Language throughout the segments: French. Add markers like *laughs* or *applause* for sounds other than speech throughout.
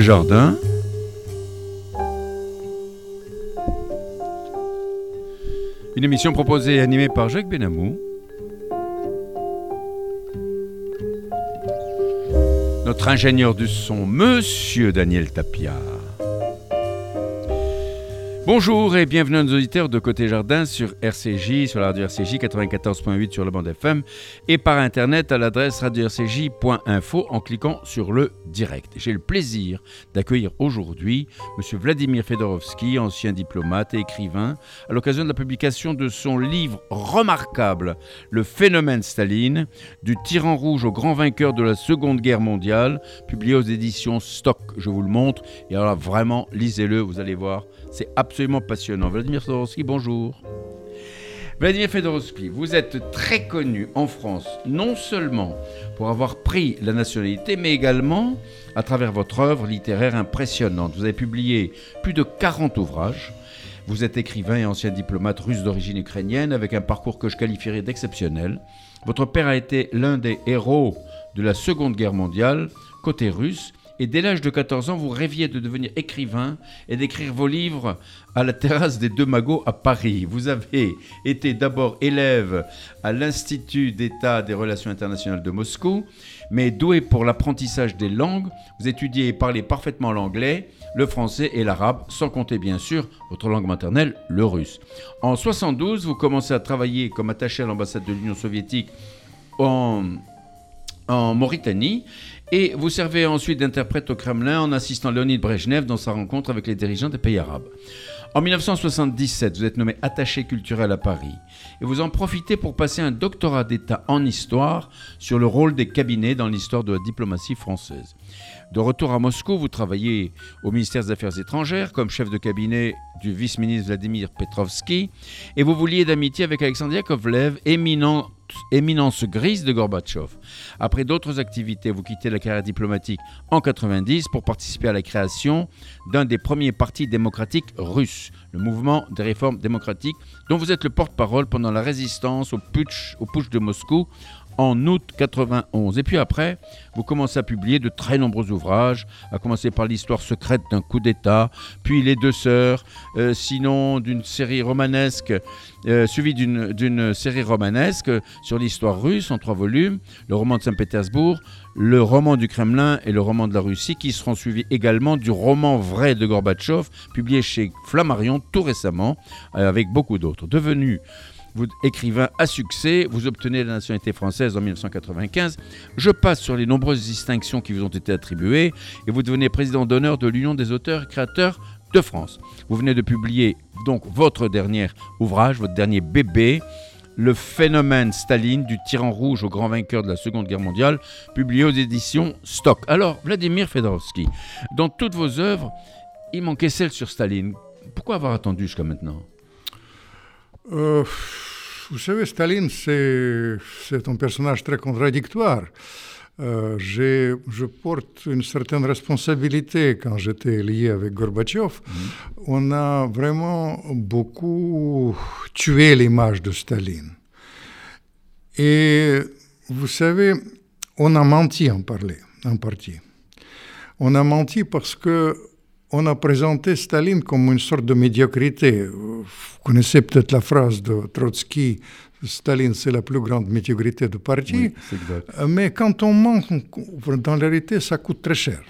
Jardin. Une émission proposée et animée par Jacques Benamou. Notre ingénieur du son, Monsieur Daniel Tapia. Bonjour et bienvenue à nos auditeurs de Côté Jardin sur RCJ, sur la radio RCJ 94.8 sur le bande FM et par internet à l'adresse radio-rcj.info en cliquant sur le direct. J'ai le plaisir d'accueillir aujourd'hui M. Vladimir Fedorovski, ancien diplomate et écrivain, à l'occasion de la publication de son livre remarquable Le phénomène Staline, du tyran rouge au grand vainqueur de la Seconde Guerre mondiale, publié aux éditions Stock. Je vous le montre et alors vraiment lisez-le, vous allez voir c'est absolument passionnant. Vladimir Fedorovski, bonjour. Vladimir Fedorovski, vous êtes très connu en France, non seulement pour avoir pris la nationalité, mais également à travers votre œuvre littéraire impressionnante. Vous avez publié plus de 40 ouvrages. Vous êtes écrivain et ancien diplomate russe d'origine ukrainienne avec un parcours que je qualifierais d'exceptionnel. Votre père a été l'un des héros de la Seconde Guerre mondiale, côté russe, et dès l'âge de 14 ans, vous rêviez de devenir écrivain et d'écrire vos livres à la terrasse des Deux Magots à Paris. Vous avez été d'abord élève à l'Institut d'État des Relations internationales de Moscou, mais doué pour l'apprentissage des langues, vous étudiez et parlez parfaitement l'anglais, le français et l'arabe, sans compter bien sûr votre langue maternelle, le russe. En 72, vous commencez à travailler comme attaché à l'ambassade de l'Union soviétique en, en Mauritanie et vous servez ensuite d'interprète au Kremlin en assistant Leonid Brezhnev dans sa rencontre avec les dirigeants des pays arabes. En 1977, vous êtes nommé attaché culturel à Paris et vous en profitez pour passer un doctorat d'État en histoire sur le rôle des cabinets dans l'histoire de la diplomatie française. De retour à Moscou, vous travaillez au ministère des Affaires étrangères comme chef de cabinet du vice-ministre Vladimir Petrovski et vous vous liez d'amitié avec Alexandre Yakovlev, éminent éminence grise de Gorbatchev. Après d'autres activités, vous quittez la carrière diplomatique en 90 pour participer à la création d'un des premiers partis démocratiques russes, le mouvement des réformes démocratiques, dont vous êtes le porte-parole pendant la résistance au putsch, au putsch de Moscou en août 91. Et puis après, vous commencez à publier de très nombreux ouvrages, à commencer par l'histoire secrète d'un coup d'État, puis Les Deux Sœurs, euh, sinon d'une série romanesque, euh, suivie d'une série romanesque sur l'histoire russe en trois volumes, le roman de Saint-Pétersbourg, le roman du Kremlin et le roman de la Russie, qui seront suivis également du roman vrai de Gorbatchev, publié chez Flammarion tout récemment, euh, avec beaucoup d'autres. Devenu vous écrivain à succès, vous obtenez la nationalité française en 1995. Je passe sur les nombreuses distinctions qui vous ont été attribuées et vous devenez président d'honneur de l'Union des auteurs et créateurs de France. Vous venez de publier donc votre dernier ouvrage, votre dernier bébé, Le phénomène Staline du tyran rouge au grand vainqueur de la Seconde Guerre mondiale, publié aux éditions Stock. Alors, Vladimir Fedorovski, dans toutes vos œuvres, il manquait celle sur Staline. Pourquoi avoir attendu jusqu'à maintenant? Euh, vous savez, Staline, c'est un personnage très contradictoire. Euh, je porte une certaine responsabilité quand j'étais lié avec Gorbatchev. Mhm. On a vraiment beaucoup tué l'image de Staline. Et vous savez, on a menti en parler, en partie. On a menti parce que on a présenté Staline comme une sorte de médiocrité. Vous connaissez peut-être la phrase de Trotsky, Staline, c'est la plus grande médiocrité du parti. Mais quand on ment, dans la réalité, ça coûte très cher.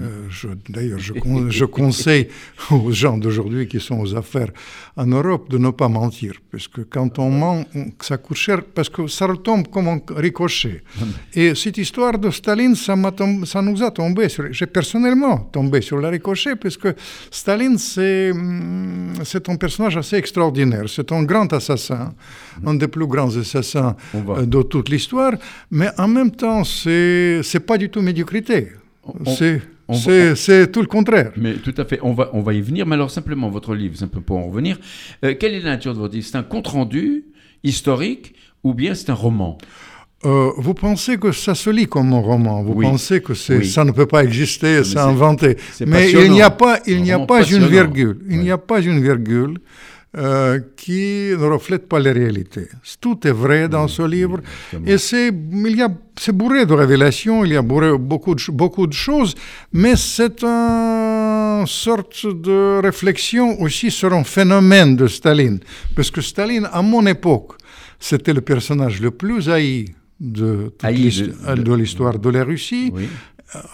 Euh, d'ailleurs, je, je, conseille aux gens d'aujourd'hui qui sont aux affaires en Europe de ne pas mentir, parce que quand on ment, ça coûte cher, parce que ça retombe comme un ricochet. *laughs* Et cette histoire de Staline, ça, ça nous a tombé, sur, j'ai personnellement tombé sur le ricochet, parce que Staline, c'est, mm, c'est un personnage assez extraordinaire, c'est un grand assassin, un des plus grands assassins euh, de toute l'histoire, mais en même temps, c'est, pas du tout médiocrité. C'est c'est tout le contraire. Mais tout à fait, on va, on va y venir. Mais alors simplement, votre livre, c'est un peu pour en revenir. Euh, quelle est la nature de votre livre? C'est un compte-rendu historique ou bien c'est un roman? Euh, vous pensez que ça se lit comme un roman, vous pensez que ça ne peut pas exister, c'est inventé. Mais il n'y a pas, il n'y a pas une virgule, il n'y a pas une virgule qui ne reflète pas la réalité. Tout est vrai dans ce livre et c'est il y a c'est bourré de révélations, il y a bourré beaucoup de beaucoup de choses, mais c'est une sorte de réflexion aussi sur un phénomène de Staline, parce que Staline à mon époque c'était le personnage le plus haï de, de, l'histoire de la Russie. Oui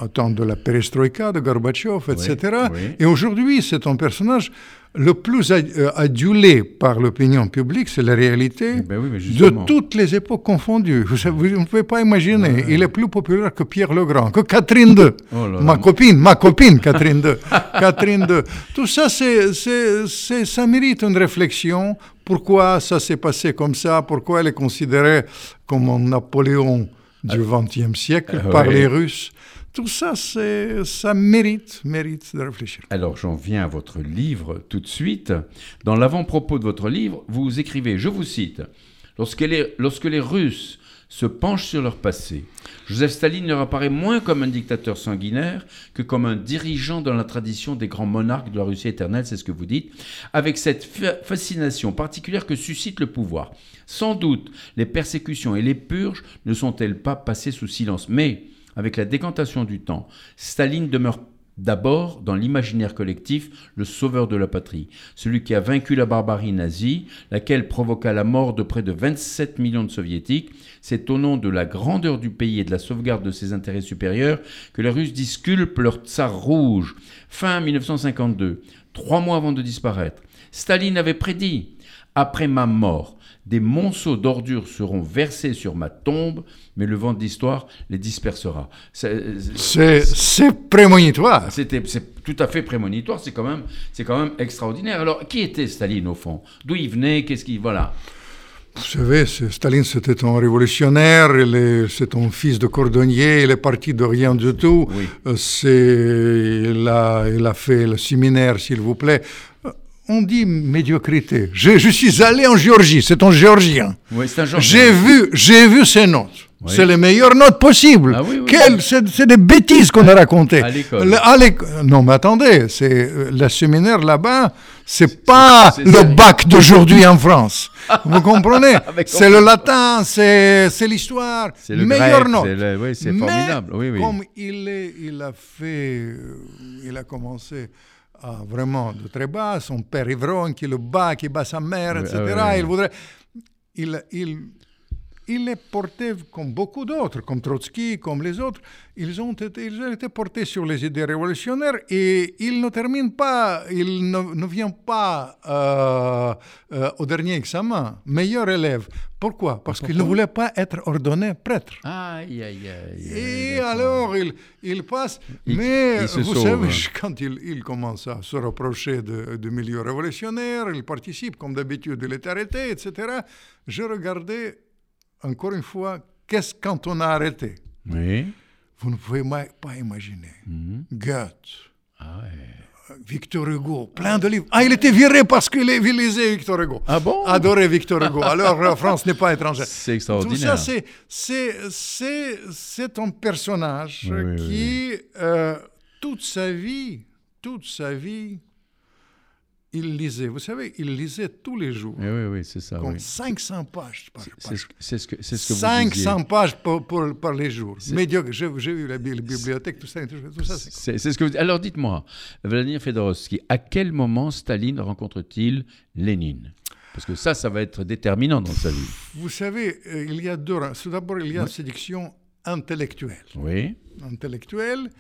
autant de la perestroïka, de Gorbatchev, etc. Et aujourd'hui, c'est un personnage le plus euh, adulé par l'opinion publique, c'est la réalité eh ben de toutes les époques confondues. Vous, ne pouvez pas imaginer. Il est plus populaire que Pierre le Grand, que Catherine II. ma copine, ma copine Catherine II. *laughs* Catherine II. Tout ça, c'est, ça mérite une réflexion. Pourquoi ça s'est passé comme ça? Pourquoi elle est considérée comme un Napoléon du XXe ah. siècle par les Russes? Tout ça, ça mérite, mérite de réfléchir. Alors j'en viens à votre livre tout de suite. Dans l'avant-propos de votre livre, vous écrivez, je vous cite, lorsque les, lorsque les Russes se penchent sur leur passé, Joseph Staline leur apparaît moins comme un dictateur sanguinaire que comme un dirigeant dans la tradition des grands monarques de la Russie éternelle, c'est ce que vous dites, avec cette fascination particulière que suscite le pouvoir. Sans doute, les persécutions et les purges ne sont-elles pas passées sous silence, mais avec la décantation du temps, Staline demeure d'abord dans l'imaginaire collectif le sauveur de la patrie, celui qui a vaincu la barbarie nazie, laquelle provoqua la mort de près de 27 millions de soviétiques. C'est au nom de la grandeur du pays et de la sauvegarde de ses intérêts supérieurs que les Russes disculpent leur tsar rouge. Fin 1952, trois mois avant de disparaître. Staline avait prédit après ma mort, des monceaux d'ordures seront versés sur ma tombe, mais le vent de l'histoire les dispersera. C'est prémonitoire. C'était c'est tout à fait prémonitoire. C'est quand même quand même extraordinaire. Alors qui était Staline au fond? D'où il venait? Qu'est-ce qu'il voilà vous savez, Staline, c'était un révolutionnaire, c'est un fils de cordonnier, il est parti de rien du tout. Euh, c'est, il, a, il a fait le séminaire, s'il vous plaît, on dit médiocrité. Je, suis allé en Géorgie, c'est un Géorgien. Oui, J'ai vu, j'ai vu ces notes. C'est les meilleures notes possibles. Ah c'est, des bêtises qu'on a racontées. À l'école. Non, mais attendez, c'est euh, le séminaire là-bas, c'est pas le bac d'aujourd'hui en France. *laughs* Vous comprenez? C'est le latin, c'est, l'histoire. C'est le meilleure note. oui, c'est formidable. Comme il, est, il a fait, euh, il a commencé ah, vraiment de très bas, son père ivrogne qui le bat, qui bat sa mère, etc. Ah il voudrait... Il, il, il est porté comme beaucoup d'autres, comme Trotsky, comme les autres, ils ont été, ils ont été portés sur les idées révolutionnaires et il ne termine pas, il ne, ne vient pas euh, euh, au dernier examen, meilleur élève. Pourquoi? Parce qu'il ne voulait pas être ordonné prêtre. Aïe, aïe, aïe. Et alors, il, il passe. mais vous savez, *laughs* quand il, il, commence à se reprocher du milieu révolutionnaire, il participe, comme d'habitude, il est arrêté, etc. Je regardais encore une fois, qu'est-ce quand on a arrêté? Oui. Vous ne pouvez pas imaginer. Mhm. Goethe. Ah Victor Hugo, plein de livres. Ah, il était viré parce qu'il lisait Victor Hugo. Ah bon? Adoré Victor Hugo. Alors, la France n'est pas étrangère. C'est extraordinaire. Tout ça, c'est un personnage qui, euh, toute sa vie, toute sa vie, il lisait, vous savez, il lisait tous les jours. Eh oui, oui, c'est ça. Comme 500 pages par C'est ce que, ce que 500 pages par, par, les jours. Médiocre. J'ai vu la, bibliothèque, tout ça. Tout ça c'est ce que Alors dites-moi, Vladimir Fedorovski, à quel moment Staline rencontre-t-il Lénine? Parce que ça, ça va être déterminant dans sa vie. Vous savez, euh, il y a deux. Tout d'abord, il y a séduction intellectuelle. Oui. Intellectuelle.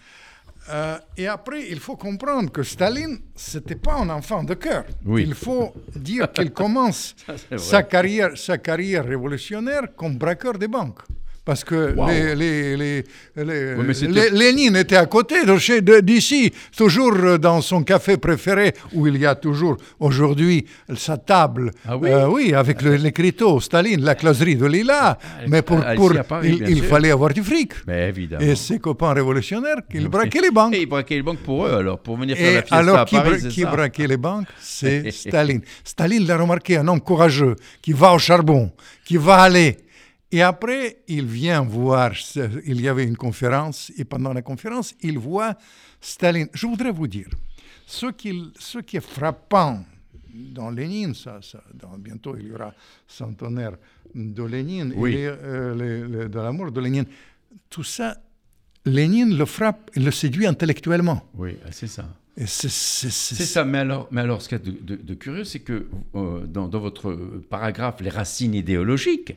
Euh, et après, il faut comprendre que Staline, c'était pas un enfant de cœur. Il faut dire qu'il commence *laughs* sa, carrière, sa carrière révolutionnaire comme braqueur des banques parce que les, les, les, Lénine était à côté d'ici, toujours dans son café préféré, où il y a toujours aujourd'hui sa table, ah oui, euh, oui avec l'écriteau Staline, la closerie de Lila, ah, mais pour, pour il, fallait avoir du fric. Mais évidemment. Et ses copains révolutionnaires, qui braquaient les banques. Et ils braquaient les banques pour eux, alors, pour venir faire et la fiesta alors, à Paris, qui, qui braquait les banques C'est *laughs* Staline. Staline l'a remarqué, un homme courageux, qui va au charbon, qui va aller et après, il vient voir, il y avait une conférence, et pendant la conférence, il voit Staline. Je voudrais vous dire, ce qui, ce qui est frappant dans Lénine, ça, ça dans, bientôt il y aura centenaire de Lénine, Oui. et, euh, le- le- de la mort de Lénine. Tout ça, Lénine le frappe, il le séduit intellectuellement. Oui, c'est ça. Et c'est- ça, mais alors, mais alors ce qu'il y a de, de- de curieux, c'est que euh, dans, dans votre paragraphe Les racines idéologiques,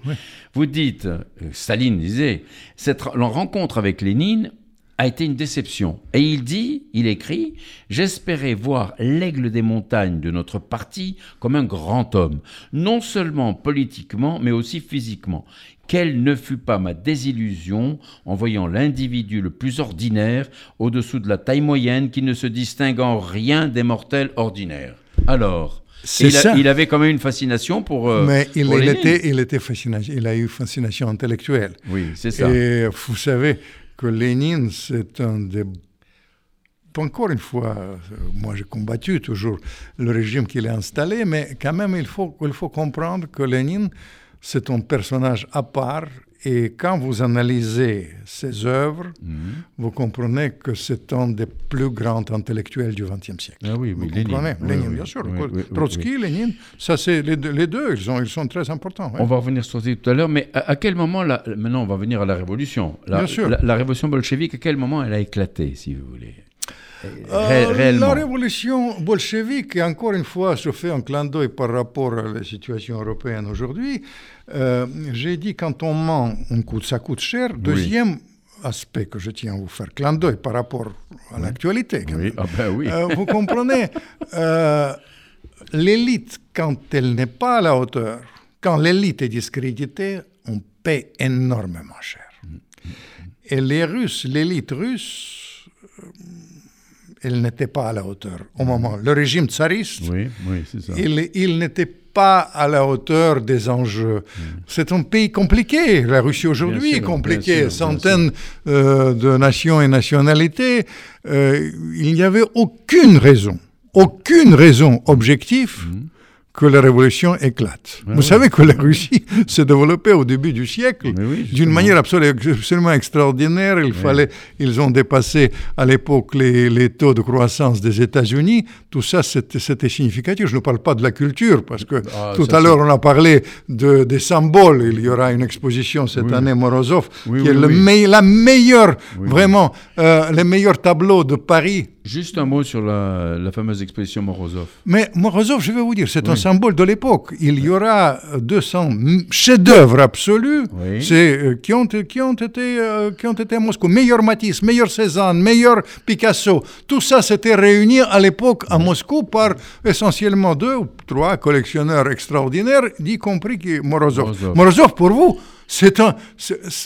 vous dites, euh, Staline disait, cette rencontre avec Lénine a été une déception. Et il dit, il écrit, J'espérais voir l'aigle des montagnes de notre parti comme un grand homme, non seulement politiquement, mais aussi physiquement. Quelle ne fut pas ma désillusion en voyant l'individu le plus ordinaire au-dessous de la taille moyenne qui ne se distingue en rien des mortels ordinaires. Alors, il, a- ça. il avait quand même une fascination pour. euh, Mais il, pour il Lénine. était, il était il a eu fascination intellectuelle. Oui, c'est ça. Et vous savez que Lénine, c'est un des... Encore une fois, euh, moi j'ai combattu toujours le régime qu'il a installé, mais quand même il faut, il faut comprendre que Lénine, c'est un personnage à part, et quand vous analysez ses œuvres, Mhm. vous comprenez que c'est un des plus grands intellectuels du XXe siècle. Ah oui, Vous Lénine. comprenez? Oui, Lénine, bien sûr. Trotsky, Lénine, ça c'est les deux, les deux, ils, sont, ils sont très importants. ouais. On va revenir sur ça tout à l'heure, mais à, à quel moment, la- maintenant on va venir à la révolution. La, Bien sûr. La, la révolution bolchevique, à quel moment elle a éclaté, si vous voulez? Euh, réellement. La révolution bolchevique, et encore une fois, je fais un clin d'œil par rapport à la situation européenne aujourd'hui. Euh, J'ai dit quand on ment, on coûte, ça coûte cher. Deuxième aspect que je tiens à vous faire clin d'œil par rapport à l'actualité. Oui, ah ben oui. Euh, vous comprenez L'élite, quand elle n'est pas à la hauteur, quand l'élite est discréditée, on paie énormément cher. Et les Russes, l'élite russe, elle n'était pas à la hauteur au moment. Le régime tsariste, oui, oui, c'est ça. il, il n'était pas à la hauteur des enjeux. C'est un pays compliqué, la Russie aujourd'hui est compliquée, bien sûr, bien centaines euh, de nations et nationalités. Euh, il n'y avait aucune raison, aucune raison objective Mhm. Que la révolution éclate. Vous savez que la Russie *laughs* s'est développée au début du siècle oui, d'une manière absolument, extraordinaire. Il fallait, ils ont dépassé à l'époque les, les taux de croissance des États-Unis. Tout ça, c'était significatif. Je ne parle pas de la culture, parce que Ah, tout à l'heure, on a parlé de, des symboles. Il y aura une exposition cette année, Morozov, qui est le me- la meilleure, vraiment, euh, les meilleurs tableaux de Paris Juste un mot sur la, la fameuse exposition Morozov. Mais Morozov, je vais vous dire, c'est un symbole de l'époque. Il y aura euh, 200 m- chefs-d'œuvre absolus Oui. c'est, euh, qui, ont, qui, ont été, euh, qui ont été à Moscou. Meilleur Matisse, meilleur Cézanne, meilleur Picasso. Tout ça s'était réuni à l'époque à Moscou par essentiellement deux ou trois collectionneurs extraordinaires, y compris qui- Morozov. Morozov. Morozov, pour vous, c'est un.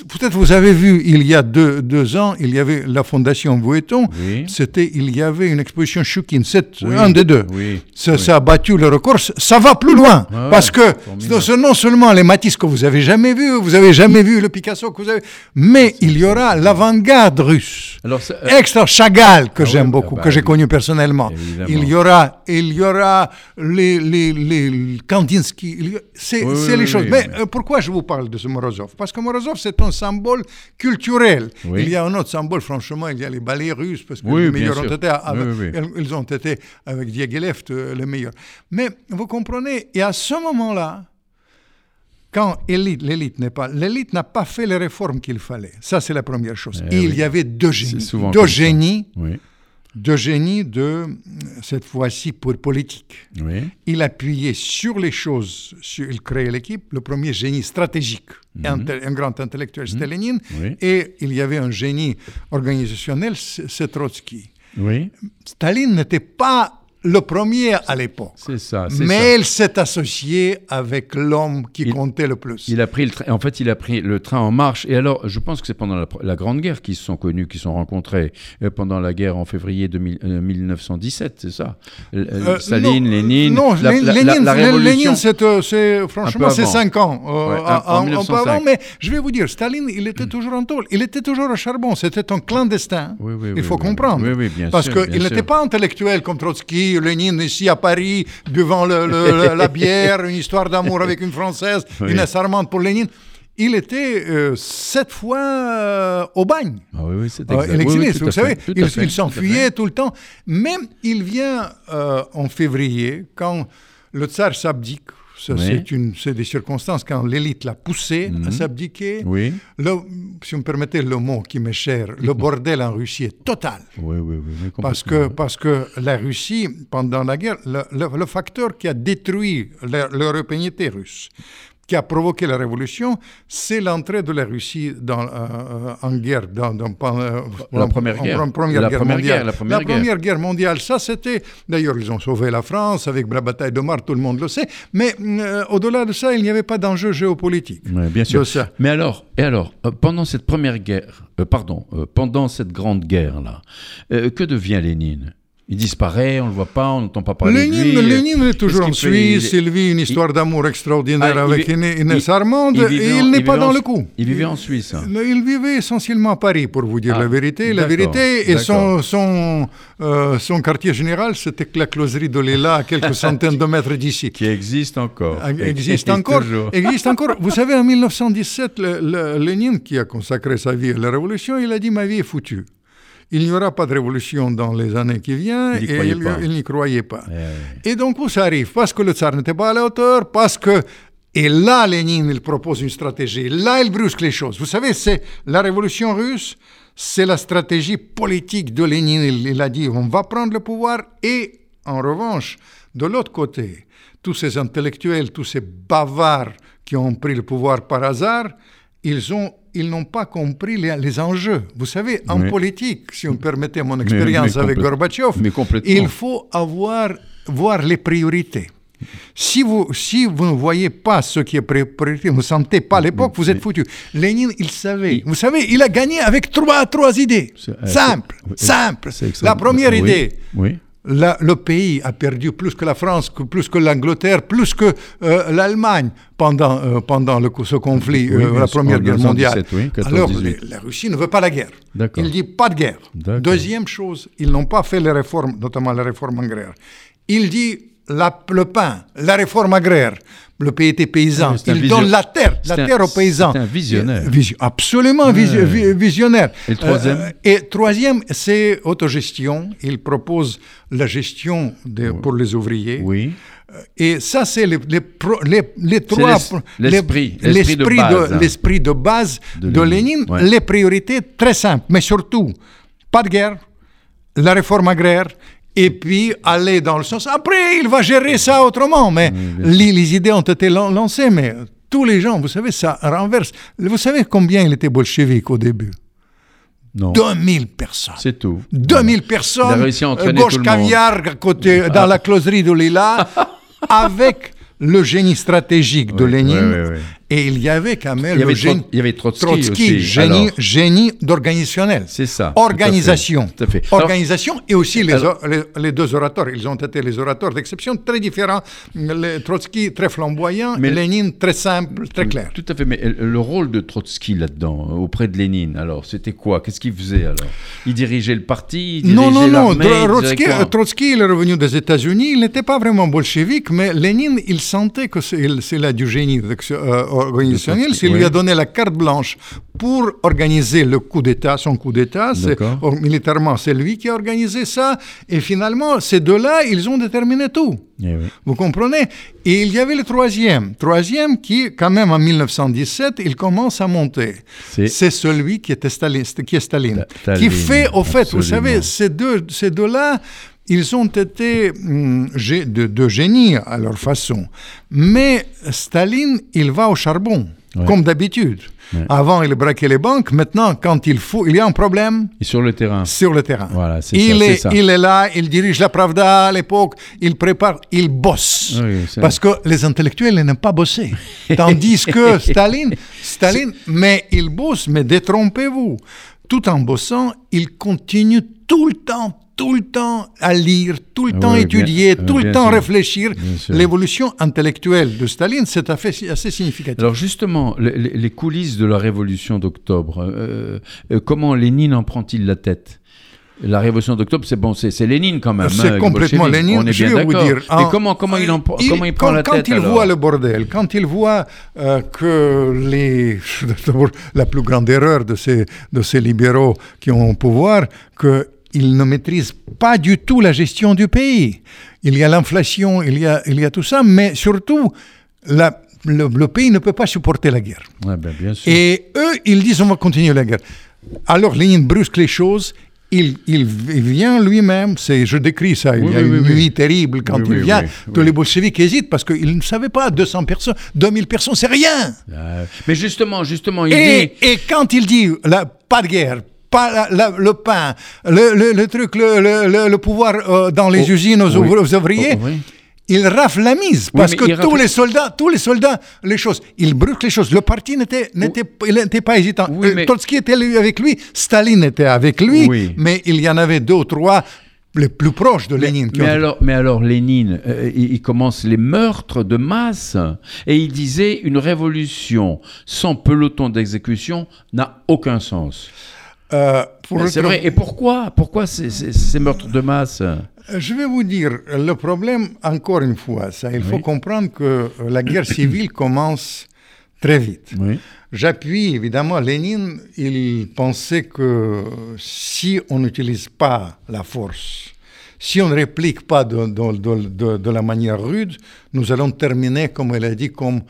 Peut-être vous avez vu, il y a deux, deux ans, il y avait la fondation. Oui. C'était, il y avait une exposition Choukine, c'est Oui. un des deux. Oui. Ça, a battu le record. Ça- va plus loin. Ah ouais, parce que non seulement les Matisse que vous avez jamais vus, vous avez jamais vu le Picasso que vous avez, mais il y aura l'avant-garde russe. Alors, ça- euh, Extra Chagall, que Ah j'aime oui, beaucoup, ah bah que j'ai connu personnellement. Évidemment. Il y aura, il y aura les, les, les Kandinsky. C'est les choses. mais oui. euh, pourquoi je vous parle de ce Morozov Parce que Morozov, c'est un symbole culturel. Oui. Il y a un autre symbole, franchement, il y a les ballets russes, parce que Oui, les meilleurs ont sûr. été avec, ils- ont été avec Diaghilev euh, les meilleurs. Mais vous comprenez, et à ce moment-là, quand élite- l'élite n'est pas, l'élite n'a pas fait les réformes qu'il fallait. Ça, c'est la première chose. Eh il oui. y avait deux génies, deux Oui. Deux génies de cette fois-ci pour politique. Oui. Il appuyait sur les choses, sur- il créait l'équipe. Le premier génie stratégique, un, tel- un grand intellectuel, c'était Lénine. Mhm. Oui. Et il y avait un génie organisationnel, c'est Trotsky. Oui. Staline n'était pas le premier à l'époque. C'est ça. Mais ça. il s'est associé avec l'homme qui Il- comptait le plus. Il a pris le train. En fait, il a pris le train en marche. Et alors, je pense que c'est pendant la, la Grande Guerre qu'ils se sont connus, qu'ils se sont rencontrés euh, pendant la guerre en février 2000 euh, 1917, c'est ça? Euh, Euh, Staline, non, Lénine. Non, la, Lé- la- la- Lénine, révolution. Lénine, c'est, franchement, c'est. 5 ans. Ouais, en un- un peu 1905. avant, mais je vais vous dire, Staline, il était toujours en tôle. Il était toujours au charbon. C'était un clandestin. Oui, oui, il oui, faut comprendre. bien Parce qu'il n'était pas intellectuel comme Trotsky, Lénine, ici à Paris, buvant le- le- le- la *laughs* bière, une histoire d'amour avec une Française, Oui. une Sarmente pour Lénine. Il était euh, sept fois euh, au bagne. Ah oui, oui, c'est Euh, exact. il oui, tout vous savez, fait, tout il, tout s'enfuyait fait. tout le temps. Mais il vient euh, en février, quand le tsar s'abdique. Ça, Oui. c'est des circonstances quand l'élite l'a poussé Mhm. à s'abdiquer. Oui. Le- si vous me permettez le mot qui m'est cher, le bordel en Russie est total. Oui, oui, oui. Parce que, parce que la Russie, pendant la guerre, le, le- le facteur qui a détruit l'eu- l'européennité russe, qui a provoqué la révolution, c'est l'entrée de la Russie dans, euh, euh, en guerre. Dans, La première guerre. mondiale. guerre, la première guerre. mondiale, ça c'était... D'ailleurs, ils ont sauvé la France avec la bataille de Mars, tout le monde le sait. Mais euh, au-delà de ça, il n'y avait pas d'enjeu géopolitique. Ouais, bien sûr. de ça. Mais alors, et alors, pendant cette première guerre, euh, pardon, pendant cette grande guerre là, que devient Lénine? Il disparaît, on le voit pas, on n'entend pas parler de Lénine, lui. Lénine est toujours en Suisse, Il- il, vit une histoire d'amour extraordinaire Ah, avec Inès il- Armande il et il n'est pas dans en- le coup. Il vivait en Suisse. Il vivait essentiellement à Paris, pour vous dire Ah, la vérité. La vérité, et son, son, euh, son quartier général, c'était que la closerie de Léla, à quelques *laughs* centaines de mètres d'ici. Qui existe encore. Ah, Existe encore, *laughs* existe encore. Vous savez, en 1917, le- le- Lénine, qui a consacré sa vie à la révolution, il a dit Ma vie est foutue. Il n'y aura pas de révolution dans les années qui viennent. Il n'y et croyait il pas. il n'y croyait pas. Eh, Et donc, où ça arrive Parce que le tsar n'était pas à la hauteur, parce que. Et là, Lénine, il propose une stratégie. Là, il brusque les choses. Vous savez, c'est la révolution russe, c'est la stratégie politique de Lénine. Il, il a dit on va prendre le pouvoir. Et en revanche, de l'autre côté, tous ces intellectuels, tous ces bavards qui ont pris le pouvoir par hasard, ils ont ils n'ont pas compris les, les enjeux. Vous savez, en politique, si me permettez mon expérience avec Gorbatchev, il faut avoir, voir les priorités. Si vous, si vous ne voyez pas ce qui est pri- priorité, vous ne sentez pas l'époque, vous êtes foutu. Lénine, il savait. Vous savez, il a gagné avec trois, trois idées. Euh, Simple, simple. La première Oui, idée, Oui. La- le pays a perdu plus que la France, que- plus que l'Angleterre, plus que euh, l'Allemagne pendant, euh, pendant le, ce conflit, Oui, euh, la Première Guerre mondiale. 1917, oui, 14, Alors, 18. les- la Russie ne veut pas la guerre. Il dit pas de guerre. Deuxième chose, ils n'ont pas fait les réformes, notamment les réformes agraires. Il dit la- le pain, la réforme agraire. Le pays était paysan. Oui, il donne la terre, la un- terre aux paysans. c'est un visionnaire. Euh, absolument visionnaire. Et le troisième Euh, Et troisième, c'est autogestion. Il propose la gestion de- pour les ouvriers. Oui. Et ça, c'est les, les, les, les trois... l'es- l'esprit, les- l'esprit de base, hein. de base De de, Lénine, Lénine. ouais. Les priorités très simples, mais surtout, pas de guerre, la réforme agraire, et puis aller dans le sens... Après, il va gérer ça autrement, mais les, les idées ont été lan- lancées, mais tous les gens, vous savez, ça renverse. Vous savez combien il était bolchevique au début? Non. 2000 personnes. C'est tout. 2000 personnes, Il a réussi à euh, entraîner gauche tout le monde. caviar à côté, dans la closerie de Lila, *laughs* avec le génie stratégique de Oui, Lénine. oui, oui, oui. Et il y avait quand même Il y avait, le génie. Il y avait Trotsky, aussi. génie, alors. génie d'organisationnel. C'est ça, tout à Organisation. fait, tout à fait. Alors- Organisation et aussi les, Alors- o- les, les deux orateurs. Ils ont été les orateurs d'exception très différents. Trotsky très flamboyant, Mais- Lénine très simple, très clair. Tout à fait, mais euh, le rôle de Trotsky là-dedans, euh, auprès de Lénine, alors, c'était quoi? Qu'est-ce qu'il faisait alors? Il dirigeait le parti il Non, non, non. il Trotsky, il est revenu des États-Unis. Il n'était pas vraiment bolchevique, mais Lénine, il sentait que c'est là du génie euh, organisationnel. S'il lui a donné la carte blanche pour organiser le coup d'État, son coup d'État, militairement, c'est lui qui a organisé ça. Et finalement, ces deux-là, ils ont déterminé tout. Eh oui. Vous comprenez? Et il y avait le troisième. Troisième qui, quand même, en 1917, il commence à monter. C'est- celui qui, était Staline, qui est Staline. Ta- Qui fait, au fait, vous savez, ces deux, ces deux-là, ils ont été hum, de, de génie à leur façon. Mais Staline, il va au charbon, Ouais. comme d'habitude. Ouais. Avant, il braquait les banques. Maintenant, quand il faut, il y a un problème Et sur le terrain sur le terrain. Voilà, c'est il, ça, est, ça. il est là, il dirige la Pravda à l'époque, il prépare, il bosse. Oui, Parce que les intellectuels n'aiment pas bosser. *laughs* Tandis que *laughs* Staline, Staline, mais il bosse, mais détrompez-vous. Tout en bossant, il continue tout le temps, tout le temps à lire, tout le Ah temps oui, étudier, bien- tout bien le temps sûr. réfléchir. Bien. L'évolution intellectuelle de Staline, c'est assez, assez significatif. Alors justement, les, coulisses de la révolution d'octobre, euh, euh, comment Lénine en prend-il la tête? La révolution d'octobre, c'est bon, c'est Lénine quand même. C'est hein, complètement. Lénine. On est je bien vais vous dire. Mais comment, comment il, en, comment il prend quand, la quand tête il alors voit le bordel, quand il voit euh, que les, *laughs* la plus grande erreur de ces, de ces libéraux qui ont au pouvoir, que il ne maîtrise pas du tout la gestion du pays. Il y a l'inflation, il, y a, il y a tout ça, mais surtout, la, le, pays ne peut pas supporter la guerre. ben, bien sûr. Et eux, ils disent on va continuer la guerre. Alors Lénine brusque les choses. Il, il vient lui-même, c'est, je décris ça, il Oui, y a oui, une oui, nuit terrible quand il vient, oui. les bolcheviks hésitent parce qu'ils ne savaient pas, 200 personnes, 2000 personnes, c'est rien. Euh, mais justement, justement, il dit... Et, et quand il dit pas de guerre, pas la- la- le pain, le, le- le truc, le, pouvoir euh, dans les Oh, usines aux, oui. ouvri- aux ouvriers, Oh, oui. il rafle la mise parce que tous rafle- les soldats, tous les soldats, les choses, il brûle les choses. Le parti n'était, n'était, n'était pas hésitant. Euh, mais- Trotsky était avec lui, Staline était avec lui, mais il y en avait deux ou trois les plus proches de Lénine. Mais alors, mais alors Lénine, euh, il, il commence les meurtres de masse et il disait une révolution sans peloton d'exécution n'a aucun sens. Euh, pour C'est vrai. Et pourquoi Pourquoi ces, ces- ces meurtres de masse Euh, Je vais vous dire, le problème, encore une fois, ça, il faut comprendre que euh, la guerre *coughs* civile commence très vite. Oui. J'appuie évidemment Lénine, il pensait que si on n'utilise pas la force, si on ne réplique pas de, de- de- de- de la manière rude, nous allons terminer, comme elle a dit, comme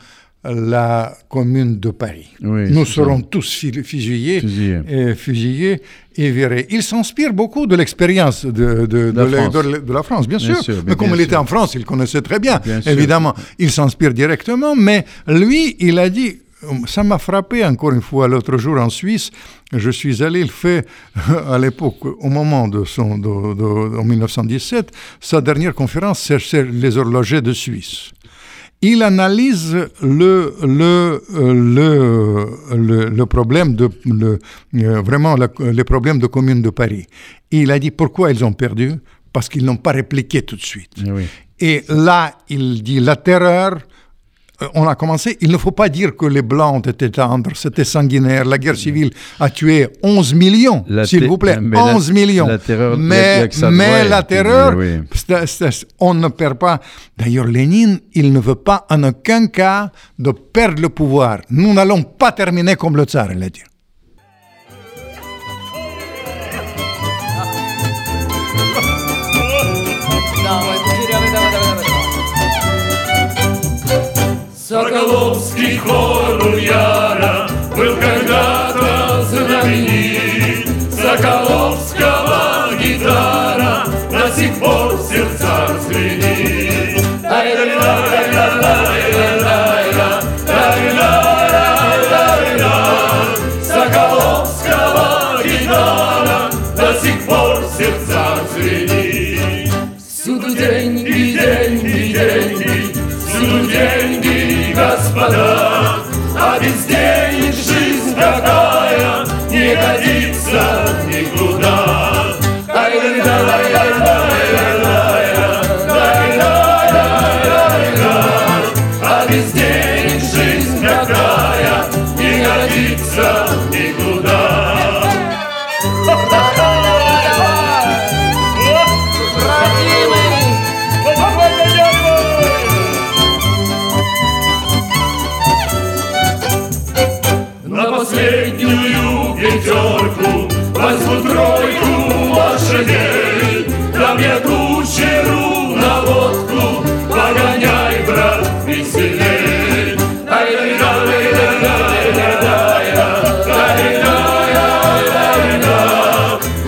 la commune de Paris. Oui, nous serons tous fusillés, Fusillés. et fusillés et virés. Il s'inspire beaucoup de l'expérience de, de- La de la, France. de la- de la France, bien, Bien sûr. sûr, mais mais comme il était en France, il connaissait très bien, Bien sûr. évidemment. Il s'inspire directement, mais lui, il a dit, ça m'a frappé encore une fois l'autre jour en Suisse. Je suis allé, il fait *laughs* à l'époque, au moment de son, de, de- en 1917, sa dernière conférence, c'est les horlogers de Suisse. Il analyse le, le, euh, le, le, le problème de, le, euh, vraiment la- les problèmes de commune de Paris. Il a dit pourquoi ils ont perdu? Parce qu'ils n'ont pas répliqué tout de suite. Eh oui. Et là, il dit la terreur. Euh, On a commencé, il ne faut pas dire que les Blancs ont été tendres, c'était sanguinaire. La guerre civile a tué 11 millions, s'il vous plaît, mais la- 11 millions. la terreur, mais la terreur, on ne perd pas. D'ailleurs, Lénine, il ne veut pas en aucun cas de perdre le pouvoir. Nous n'allons pas terminer comme le tsar, il a dit. Соколовский хор Возьму тройку лошадей. Дам я кучеру на водку, погоняй, брат, веселей.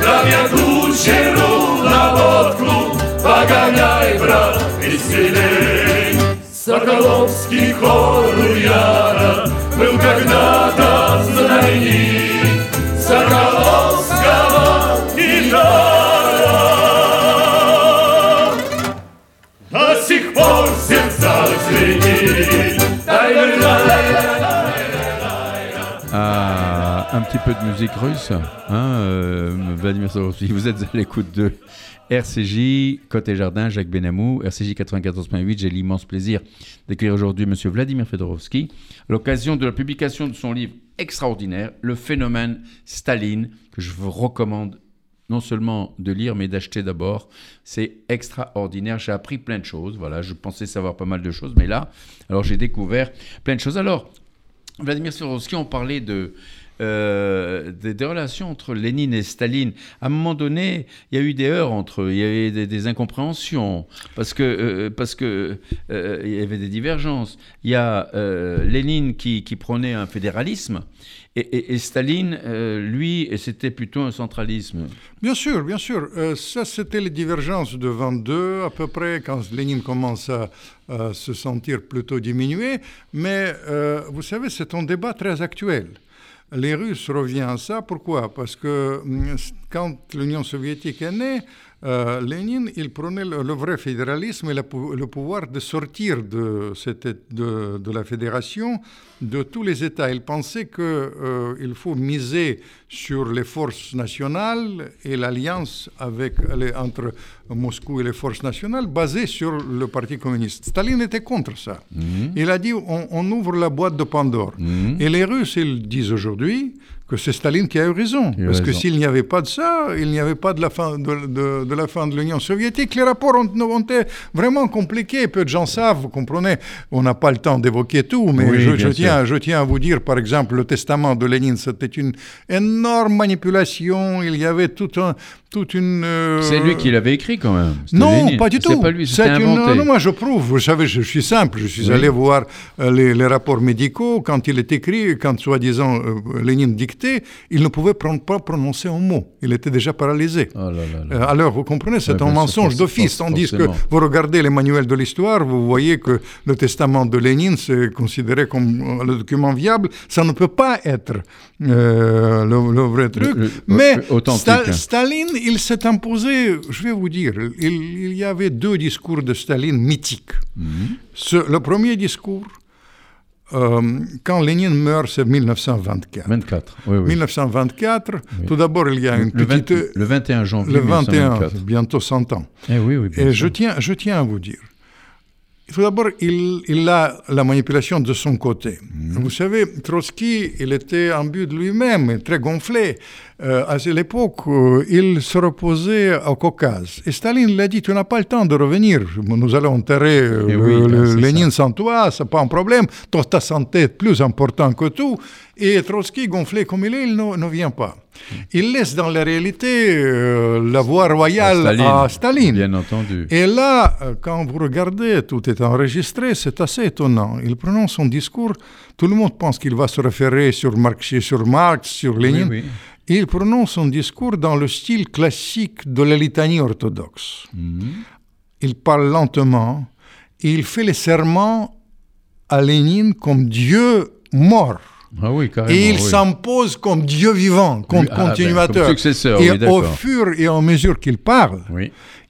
Дам я кучеру на водку, погоняй, брат, веселей. Соколовский хор у Яра был когда-то Ah, un petit peu de musique russe, hein, euh, Vladimir Sorovski. Vous êtes à l'écoute de RCJ, Côté Jardin, Jacques Benamou, RCJ 94.8. J'ai l'immense plaisir d'accueillir aujourd'hui Monsieur Vladimir Fedorovski, à l'occasion de la publication de son livre extraordinaire, Le phénomène Staline, que je vous recommande non seulement de lire, mais d'acheter d'abord. C'est extraordinaire. J'ai appris plein de choses. Voilà, je pensais savoir pas mal de choses, mais là, alors j'ai découvert plein de choses. Alors, Vladimir Swarovski, on parlait de, euh, des, relations entre Lénine et Staline. À un moment donné, il y a eu des heurts entre eux, il y avait des, des incompréhensions, parce que euh, parce que euh, il y avait des divergences. Il y a Lénine qui, qui prônait un fédéralisme. Et, Staline, euh, lui, c'était plutôt un centralisme. Bien sûr, bien sûr. Euh, ça, c'était les divergences de 22 à peu près, quand Lénine commence à, à se sentir plutôt diminué. Mais euh, vous savez, c'est un débat très actuel. Les Russes reviennent à ça. Pourquoi? Parce que hum, quand l'Union soviétique est née, euh, Lénine, il prenait le, le vrai fédéralisme et le, pou- le pouvoir de sortir de, cette, de, de la fédération de tous les États. Il pensait qu'il faut miser sur les forces nationales et l'alliance avec les- entre Moscou et les forces nationales basée sur le Parti communiste. Staline était contre ça. Il a dit on, on ouvre la boîte de Pandore. Et les Russes, ils disent aujourd'hui que c'est Staline qui a eu raison. A parce que s'il n'y avait pas de ça, il n'y avait pas de la fin de, de- de la fin de l'Union soviétique. Les rapports ont, ont été vraiment compliqués. Peu de gens savent, vous comprenez. On n'a pas le temps d'évoquer tout, mais Oui, je, je tiens, je tiens à vous dire, par exemple, le testament de Lénine, c'était une énorme manipulation. Il y avait tout un, toute une... euh, C'est lui qui l'avait écrit quand même. Non, Lénine. pas du tout. C'est pas lui, C'est une- non, moi je prouve. Vous savez, je suis simple. Je suis Oui. allé voir euh, les, les rapports médicaux. Quand il est écrit, quand soi-disant euh, Lénine dictait, il ne pouvait pas prononcer un mot. Il était déjà paralysé. Oh là là là. Alors, vous comprenez, c'est un mensonge d'office. Tandis que vous regardez les manuels de l'histoire, vous voyez que le testament de Lénine, c'est considéré comme le document viable. Ça ne peut pas être euh, le, le vrai truc. le- Mais le- Sta-. Staline, il s'est imposé, je vais vous dire, il, il y avait deux discours de Staline mythiques. Mhm. Ce- le premier discours, euh, quand Lénine meurt, c'est 1924. 24. Oui, oui. 1924, tout d'abord, il y a une le, 20 petite... le 21 janvier le 21, 1924. c'est bientôt 100 ans. Eh oui, Et je tiens, je tiens à vous dire, tout d'abord, il, il a la manipulation de son côté. Mhm. Vous savez, Trotsky, il était en but de lui-même, très gonflé. Euh, à l'époque, euh, il se reposait au Caucase. Et Staline l'a dit, tu n'as pas le temps de revenir. Nous allons enterrer euh, Eh le, oui, le- c'est Lénine sans toi, c'est pas un problème. Toi, ta santé est plus importante que tout. Et Trotsky, gonflé comme il est, il ne, ne vient pas. Il laisse dans la réalité euh, la voie royale Staline, à Staline. Bien entendu. Et là, euh, quand vous regardez, tout est enregistré, c'est assez étonnant. Il prononce son discours, tout le monde pense qu'il va se référer sur Marx, sur, Marx, sur Lénine. Oui, oui. Et il prononce son discours dans le style classique de la litanie orthodoxe. Mhm. Il parle lentement, et il fait les serments à Lénine comme Dieu mort. Ah oui. Et il oui. s'impose comme Dieu vivant, comme ah, ben, continuateur. comme et oui, au fur et à mesure qu'il parle,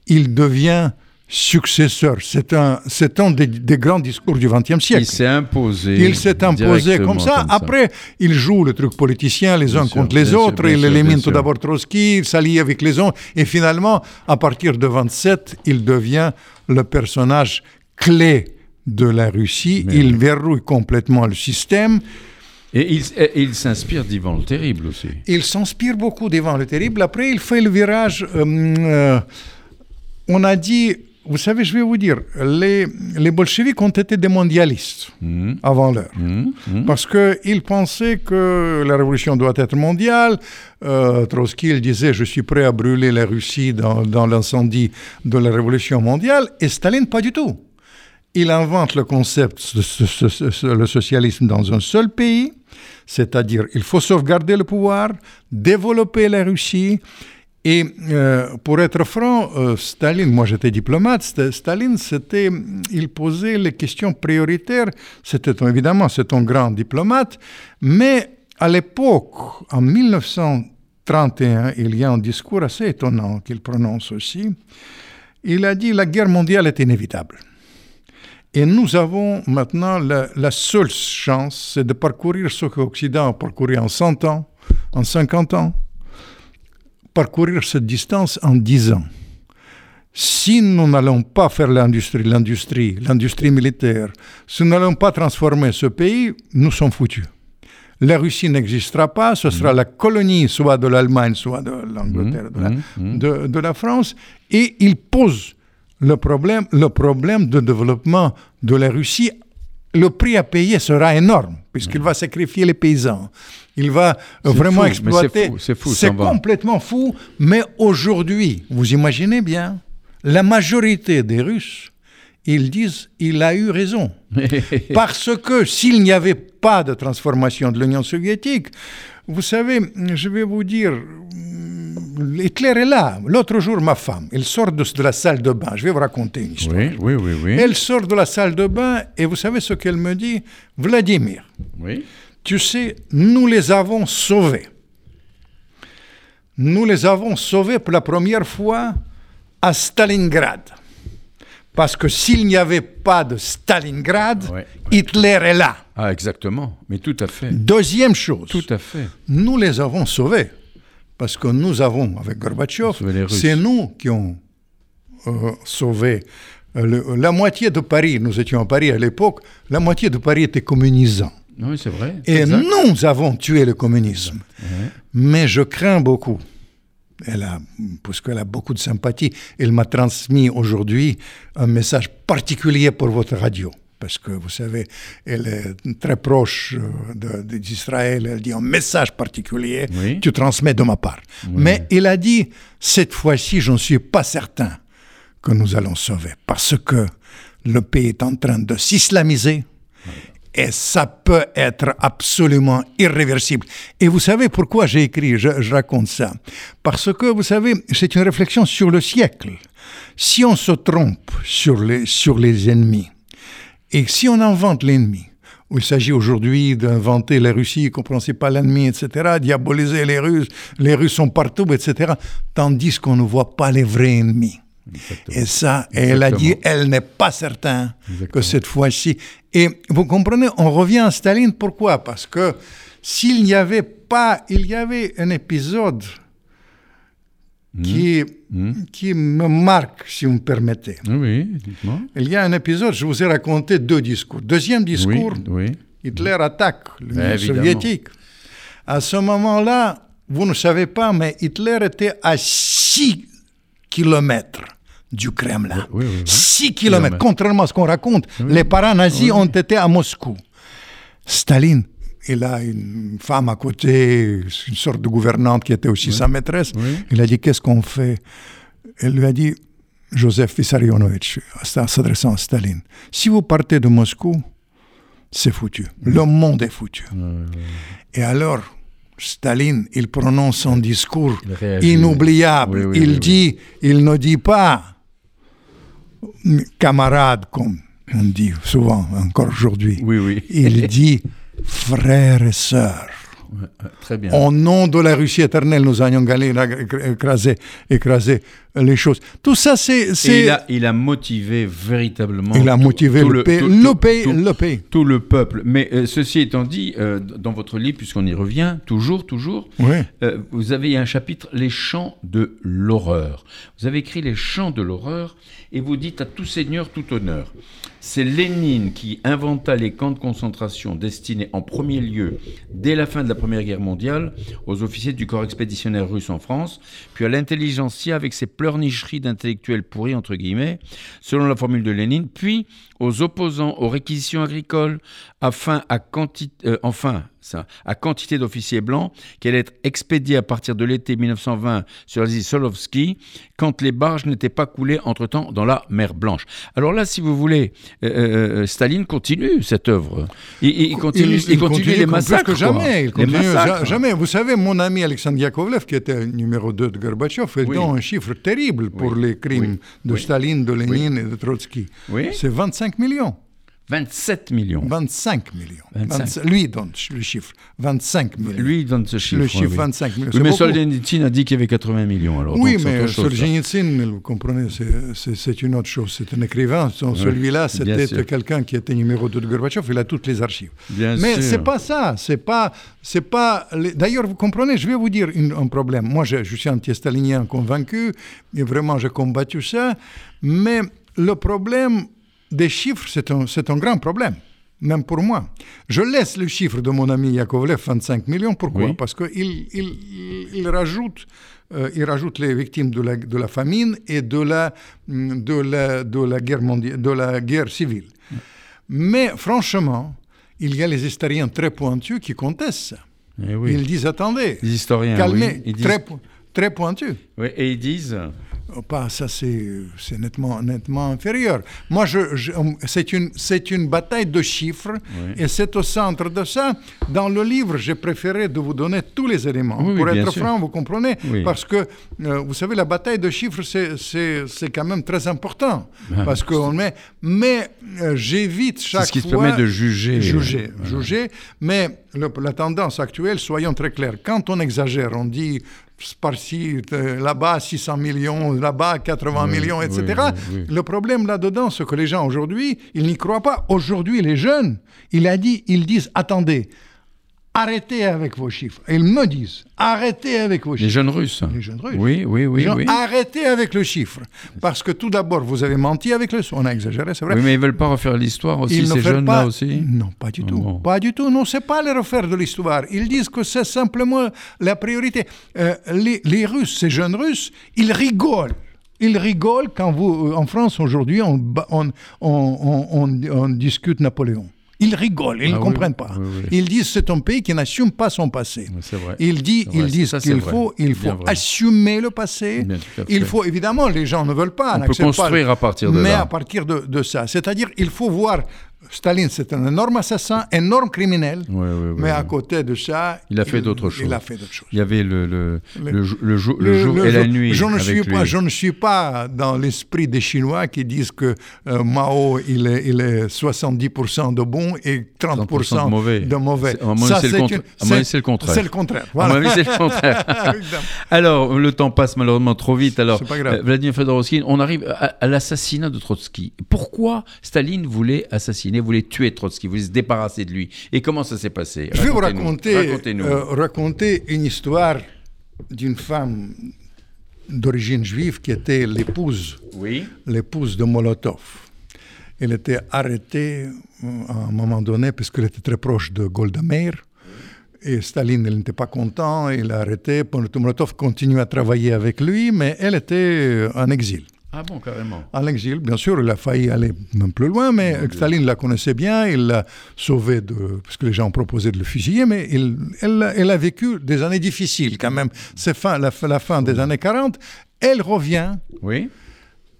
il devient successeur. C'est un, c'est un des, des grands discours du XXe siècle. Il s'est imposé. Il s'est imposé comme ça. Après, il joue le truc politicien les Bien uns sûr, contre les sûr, autres. il élimine tout d'abord Trotsky, il s'allie avec les uns. Et finalement, à partir de 27, il devient le personnage clé de la Russie. Mais il oui. verrouille complètement le système. Et il, et il s'inspire d'Ivan le Terrible aussi. Il s'inspire beaucoup d'Ivan le Terrible. Après, il fait le virage. euh, euh, on a dit, vous savez, je vais vous dire, les, les bolcheviks ont été des mondialistes Mhm. avant l'heure. Mhm. Mhm. Parce qu'ils pensaient que la révolution doit être mondiale. Euh, Trotsky il disait Je suis prêt à brûler la Russie dans, dans l'incendie de la révolution mondiale. Et Staline, pas du tout. Il invente le concept de le socialisme dans un seul pays, c'est-à-dire il faut sauvegarder le pouvoir, développer la Russie. Et euh, pour être franc, euh, Staline, moi j'étais diplomate, Sta- Staline, c'était, il posait les questions prioritaires. C'était évidemment, c'est un grand diplomate, mais à l'époque, en 1931, il y a un discours assez étonnant qu'il prononce aussi. Il a dit la guerre mondiale est inévitable. Et nous avons maintenant la, la seule chance, c'est de parcourir ce que l'Occident a parcouru en 100 ans, en 50 ans, parcourir cette distance en 10 ans. Si nous n'allons pas faire l'industrie, l'industrie, l'industrie militaire, si nous n'allons pas transformer ce pays, nous sommes foutus. La Russie n'existera pas, ce sera la colonie soit de l'Allemagne, soit de l'Angleterre, de, la- de- de la France, et il pose le problème, le problème de développement de la Russie le prix à payer sera énorme, puisqu'il va sacrifier les paysans. Il va vraiment fou, exploiter. c'est fou, c'est complètement fou. Mais aujourd'hui, vous imaginez bien, la majorité des Russes, ils disent il a eu raison. *laughs* Parce que s'il n'y avait pas de transformation de l'Union soviétique, vous savez, je vais vous dire, Hitler est là. L'autre jour, ma femme, elle sort de, de la salle de bain. Je vais vous raconter une histoire. oui, oui, oui, oui. Elle sort de la salle de bain et vous savez ce qu'elle me dit? Vladimir, Oui. tu sais, nous les avons sauvés. Nous les avons sauvés pour la première fois à Stalingrad. Parce que s'il n'y avait pas de Stalingrad, Ouais, Hitler est là. Ah, exactement. Mais tout à fait. Deuxième chose, Tout à fait. nous les avons sauvés. Parce que nous avons, avec Gorbatchev, c'est nous qui avons euh, sauvé euh, le- la moitié de Paris. Nous étions à Paris à l'époque, la moitié de Paris était communisant. Oui, c'est vrai. Et Exact. nous avons tué le communisme. Mais je crains beaucoup. Elle a, parce qu'elle a beaucoup de sympathie, elle m'a transmis aujourd'hui un message particulier pour votre radio. Parce que vous savez, elle est très proche euh, d'Israël. Elle dit un message particulier, Oui. tu transmets de ma part. Mais il a dit, cette fois-ci, je ne suis pas certain que nous allons sauver. Parce que le pays est en train de s'islamiser. Et ça peut être absolument irréversible. Et vous savez pourquoi j'ai écrit, je, je raconte ça? Parce que, vous savez, c'est une réflexion sur le siècle. Si on se trompe sur les, sur les ennemis, et si on invente l'ennemi, où il s'agit aujourd'hui d'inventer la Russie, ne sait pas l'ennemi, etc., diaboliser les Russes, les Russes sont partout, etc., tandis qu'on ne voit pas les vrais ennemis. Et ça, elle a dit, elle n'est pas certaine que cette fois-ci. Et vous comprenez, on revient à Staline, pourquoi? Parce que s'il n'y avait pas, il y avait un épisode qui, qui me marque, si vous me permettez. Oui, oui, dites-moi. Il y a un épisode, je vous ai raconté deux discours. Deuxième discours, Oui, oui. Hitler attaque l'Union Évidemment. soviétique. À ce moment-là, vous ne savez pas, mais Hitler était à 6 kilomètres du Kremlin. Oui, oui, oui. 6 kilomètres. Contrairement à ce qu'on raconte, les parents nazis ont été à Moscou. Staline, il a une femme à côté, une sorte de gouvernante qui était aussi sa maîtresse. Il a dit Qu'est-ce qu'on fait? Elle lui a dit Joseph Vissarionovitch, s'adressant à Staline, si vous partez de Moscou, c'est foutu. Le monde est foutu. Et alors, Staline, il prononce un discours Il inoubliable. Oui, il dit, il ne dit pas camarade comme on dit souvent encore aujourd'hui. Il *laughs* dit frères et sœurs. Euh, Très bien. Au nom de la Russie éternelle, nous allons gagner, écraser, écraser les choses. Tout ça, c'est... Il, a, il a motivé véritablement. il a tout- motivé tout le, pays, tout- le, pays, le pays. tout le peuple. Mais euh, ceci étant dit, euh, dans votre livre, puisqu'on y revient, toujours, toujours, Oui. euh, vous avez un chapitre, Les chants de l'horreur. Vous avez écrit Les chants de l'horreur et vous dites à tout seigneur, tout honneur. C'est Lénine qui inventa les camps de concentration destinés en premier lieu, dès la fin de la Première Guerre mondiale, aux officiers du corps expéditionnaire russe en France, puis à l'intelligentsia avec ses pleurnicheries d'intellectuels pourris, entre guillemets, selon la formule de Lénine, puis aux opposants aux réquisitions agricoles, afin à quanti- euh, enfin, ça, à quantité d'officiers blancs, qui allaient être expédiés à partir de l'été 1920 sur l'île Solovski, quand les barges n'étaient pas coulées entre-temps dans la mer Blanche. Alors là, si vous voulez, euh, euh, Staline continue cette œuvre. Il, il- il continue, il, continue les massacres. Plus que quoi. jamais. Il Les continue massacres. jamais. Vous savez, mon ami Alexandre Yakovlev, qui était numéro 2 de Gorbatchev, il Oui. donne un chiffre terrible pour Oui. les crimes Oui. de. Staline, de Lénine et de Trotsky. Oui. C'est 25 millions. 27 millions. 25 millions. 25. 25 Lui donne le chiffre. 25 millions. Lui, donne ce chiffre. le chiffre oui. 25 millions. Oui, mais. Solzhenitsyn a dit qu'il y avait 80 millions. Alors, Oui, mais. Solzhenitsyn, vous comprenez, c'est- une autre chose. C'est un écrivain. Son- Celui-là, c'était quelqu'un qui était numéro 2 de Gorbatchev. Il a toutes les archives. Bien mais c'est pas ça. C'est pas. C'est pas. les- D'ailleurs, vous comprenez, je vais vous dire une- un problème. Moi, je, je suis anti-stalinien convaincu. Et vraiment, j'ai combattu ça. Mais le problème des chiffres, c'est un, c'est un grand problème. Même pour moi. Je laisse le chiffre de mon ami Yakovlev, 25 millions. Pourquoi? Oui. Parce qu'il il, il, il rajoute, euh, il rajoute les victimes de la, de la famine et de la, de la, de la, guerre, mondiale, de la guerre civile. Mais franchement, il y a les historiens très pointus qui contestent ça. Eh oui. Ils disent attendez, Les historiens, calmez, oui. Ils disent- très, po- très pointus. Oui, et ils disent... Oh, Pas, ça c'est nettement, nettement inférieur. Moi, je, je- c'est une, bataille de chiffres et c'est au centre de ça. Dans le livre, j'ai préféré de vous donner tous les éléments. Oui, Pour être sûr. franc, vous comprenez? Parce que, euh, vous savez, la bataille de chiffres, c'est- quand même très important. parce que on met, mais euh, j'évite chaque ce qui fois... permet de juger. Juger, juger. Mais le- la tendance actuelle, soyons très clairs, quand on exagère, on dit par-ci, euh, là-bas 600 millions, là-bas 80 millions, etc. oui, oui. Le problème là-dedans, c'est que les gens aujourd'hui, ils n'y croient pas. Aujourd'hui, les jeunes, il a dit, ils disent, attendez, arrêtez avec vos chiffres. Ils me disent, arrêtez avec vos Les chiffres. jeunes Russes. Les jeunes Russes. Oui, oui, oui. Les gens, oui. Arrêtez avec le chiffre. Parce que tout d'abord, vous avez menti avec le... On a exagéré, c'est vrai. Oui, mais ils veulent pas refaire l'histoire aussi, Ils ne ces jeunes-là pas- aussi Non, pas du tout. Pas du tout. Non, c'est pas les refaire de l'histoire. Ils disent que c'est simplement la priorité. Euh, les, les Russes, ces jeunes Russes, ils rigolent. Ils rigolent quand vous, euh, en France aujourd'hui, on, on- on- on discute Napoléon. Ils rigolent, ils Ah ne oui, comprennent pas. oui, oui. Ils disent c'est un pays qui n'assume pas son passé. Vrai. Ils, vrai. ils disent qu'il faut, il faut assumer le passé. Il faut, évidemment, les gens ne veulent pas. On peut pas- construire à partir de mais là. à partir de, de ça. C'est-à-dire, il faut voir, Staline, c'est un énorme assassin, énorme criminel, mais à côté de ça... Il a fait d'autres choses. Il a fait d'autres choses. Il y avait le, le, Le- le, jou- le jour, et la nuit. Je ne, suis pas, je ne suis pas dans l'esprit des Chinois qui disent que euh, Mao, il est, il est 70% de bon et 30%, 30% de mauvais. de mauvais. C'est- à mon avis, c'est le c'est contraire. C'est le contraire. À voilà. mon avis, c'est le contraire. *laughs* *laughs* Alors, le temps passe malheureusement trop vite. Alors, pas grave. euh, Vladimir Fedorovski, on arrive à, à l'assassinat de Trotsky. Pourquoi Staline voulait assassiner, voulait tuer Trotsky, voulait se débarrasser de lui Et comment ça s'est passé? Je vais vous raconter, euh, raconter une histoire d'une femme d'origine juive qui était l'épouse, Oui. l'épouse de Molotov. Elle était arrêtée euh, à un moment donné parce qu'elle était très proche de Golda Meir. Et Staline, elle n'était pas content, il l'a arrêtée. Molotov continue à travailler avec lui, mais elle était euh, en exil. Ah bon, carrément. En exil, bien sûr, il a failli aller même plus loin, mais Staline la connaissait bien, il l'a sauvé, de, parce que les gens ont proposé de le fusiller, mais il, elle, elle a vécu des années difficiles quand même. C'est fin, la, la fin des années 40. Elle revient Oui.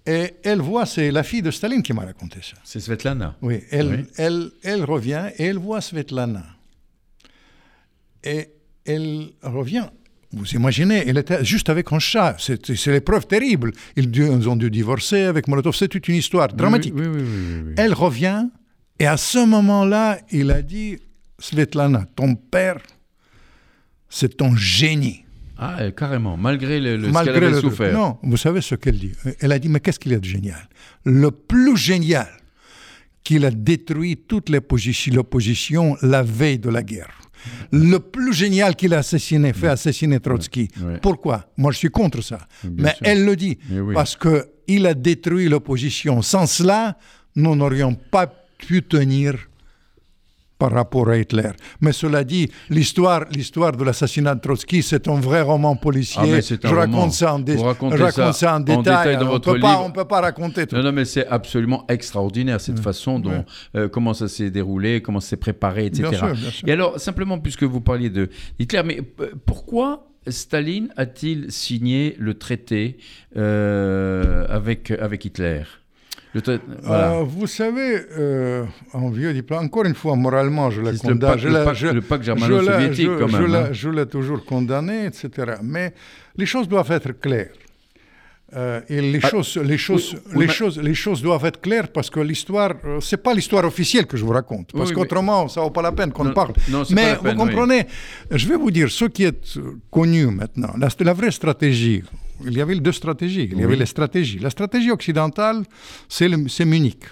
et elle voit, c'est la fille de Staline qui m'a raconté ça. C'est Svetlana. Oui, elle, Oui. Elle, elle revient et elle voit Svetlana. Et elle revient. Vous imaginez, elle était juste avec un chat. C'est l'épreuve terrible. Ils, ont dû divorcer avec Molotov. C'est toute une histoire dramatique. Oui, oui, oui. oui, oui. Elle revient et à ce moment-là, il a dit Svetlana, ton père, c'est ton génie. Ah, carrément. Malgré le, le, ce qu'elle Malgré avait le souffert. Non, vous savez ce qu'elle dit Elle a dit, mais qu'est-ce qu'il y a de génial? Le plus génial, qu'il a détruit toute l'opposition la veille de la guerre. Le plus génial qu'il a assassiné, fait assassiner Trotsky. Pourquoi? Moi, je suis contre ça. Bien Mais sûr. elle le dit. Oui. Parce qu'il a détruit l'opposition. Sans cela, nous n'aurions pas pu tenir par rapport à Hitler. Mais cela dit, l'histoire, l'histoire de l'assassinat de Trotsky, c'est un vrai roman policier. Ah, je roman. raconte ça en, dé- Vous racontez je raconte ça ça en en détail. détail dans on votre peut pas, livre. on peut pas raconter tout. Non, non, mais c'est absolument extraordinaire cette façon dont euh, comment ça s'est déroulé, comment ça s'est préparé, etc. Bien sûr, bien sûr. Et alors, simplement, puisque vous parliez de Hitler, mais euh, pourquoi Staline a-t-il signé le traité euh, avec, avec Hitler? Voilà. Euh, vous savez, euh, en vieux diplôme, encore une fois, moralement, je la condamne. je le pacte- je- je germano-soviétique, je- quand je même, la- hein. Je l'ai toujours condamné, etc. Mais les choses doivent être claires. Euh, et les, Ah, choses, les, choses, oui, les, mais- choses, les choses doivent être claires parce que l'histoire, euh, c'est pas l'histoire officielle que je vous raconte. Parce Oui, mais- qu'autrement, ça vaut pas la peine qu'on Non, parle. non, mais peine, vous comprenez, je vais vous dire, ce qui est connu maintenant, la, la vraie stratégie, il y avait deux stratégies. Il y avait les stratégies. La stratégie occidentale, c'est Munich.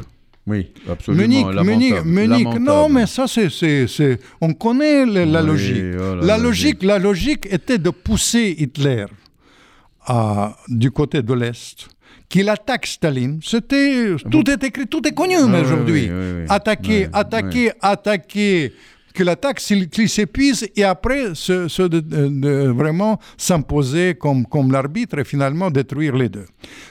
Oui, absolument. Munich, lamentable, Munich, Munich. lamentable. Non, mais ça, c'est, c'est, c'est- on connaît le- la Oui, logique. oh, la la logique. logique, la logique était de pousser Hitler à- du côté de l'est, qu'il attaque Staline. C'était tout est écrit, tout est connu Ah, aujourd'hui. oui, oui, oui. Attaquer, attaquer, attaquer que l'attaque qu'il s'épuise et après se, se de, de- de vraiment s'imposer comme, comme l'arbitre et finalement détruire les deux.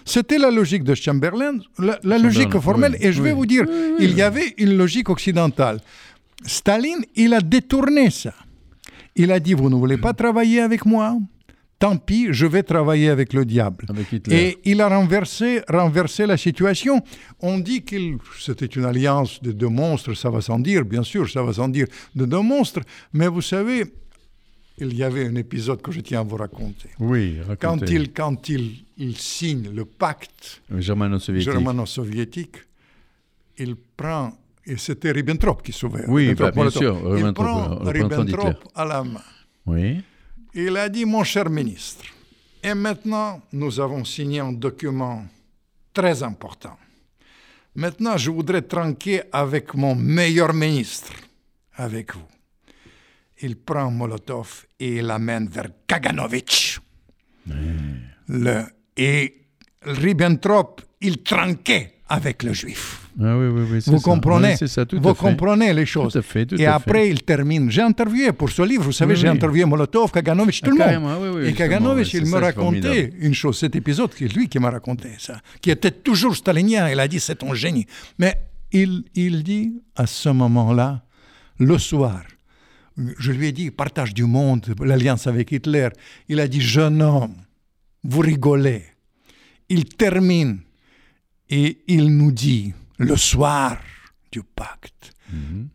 C'était la logique de Chamberlain, la, la logique formelle, oui, et je vais vous dire, il y avait une logique occidentale. Staline, il a détourné ça. Il a dit, vous ne voulez pas travailler avec moi Tant pis, je vais travailler avec le diable. Avec. Et il a renversé, renversé la situation. On dit que c'était une alliance de deux monstres, ça va sans dire, bien sûr, ça va sans dire, de deux monstres. Mais vous savez, il y avait un épisode que je tiens à vous raconter. Oui, Quand racontez. il, quand il, il signe le pacte Germano-soviétique. il prend, et c'était Ribbentrop qui sauvait. Oui, Ribbentrop, bah, bien sûr, Il Ribbentrop, prend le représentant d'Hitler. Ribbentrop à la main. Oui. Il a dit, mon cher ministre, et maintenant nous avons signé un document très important. Maintenant, je voudrais tranquer avec mon meilleur ministre, avec vous. Il prend Molotov et il l'amène vers Kaganovitch. Le, et Ribbentrop, il tranquait avec le juif. Ah oui, oui, oui. c'est Vous ça. comprenez Oui, ça, Vous comprenez les choses. Tout à fait, tout et à après, fait. il termine. J'ai interviewé pour ce livre, vous savez, j'ai interviewé Molotov, Kaganovitch, tout Ah, le monde. et oui, il me racontait une chose, cet épisode, c'est lui qui m'a raconté ça, qui était toujours stalinien. Il a dit, c'est ton génie. Mais il, il dit, à ce moment-là, le soir, je lui ai dit, partage du monde, l'alliance avec Hitler. Il a dit, jeune homme, vous rigolez. Il termine et il nous dit, le soir du pacte,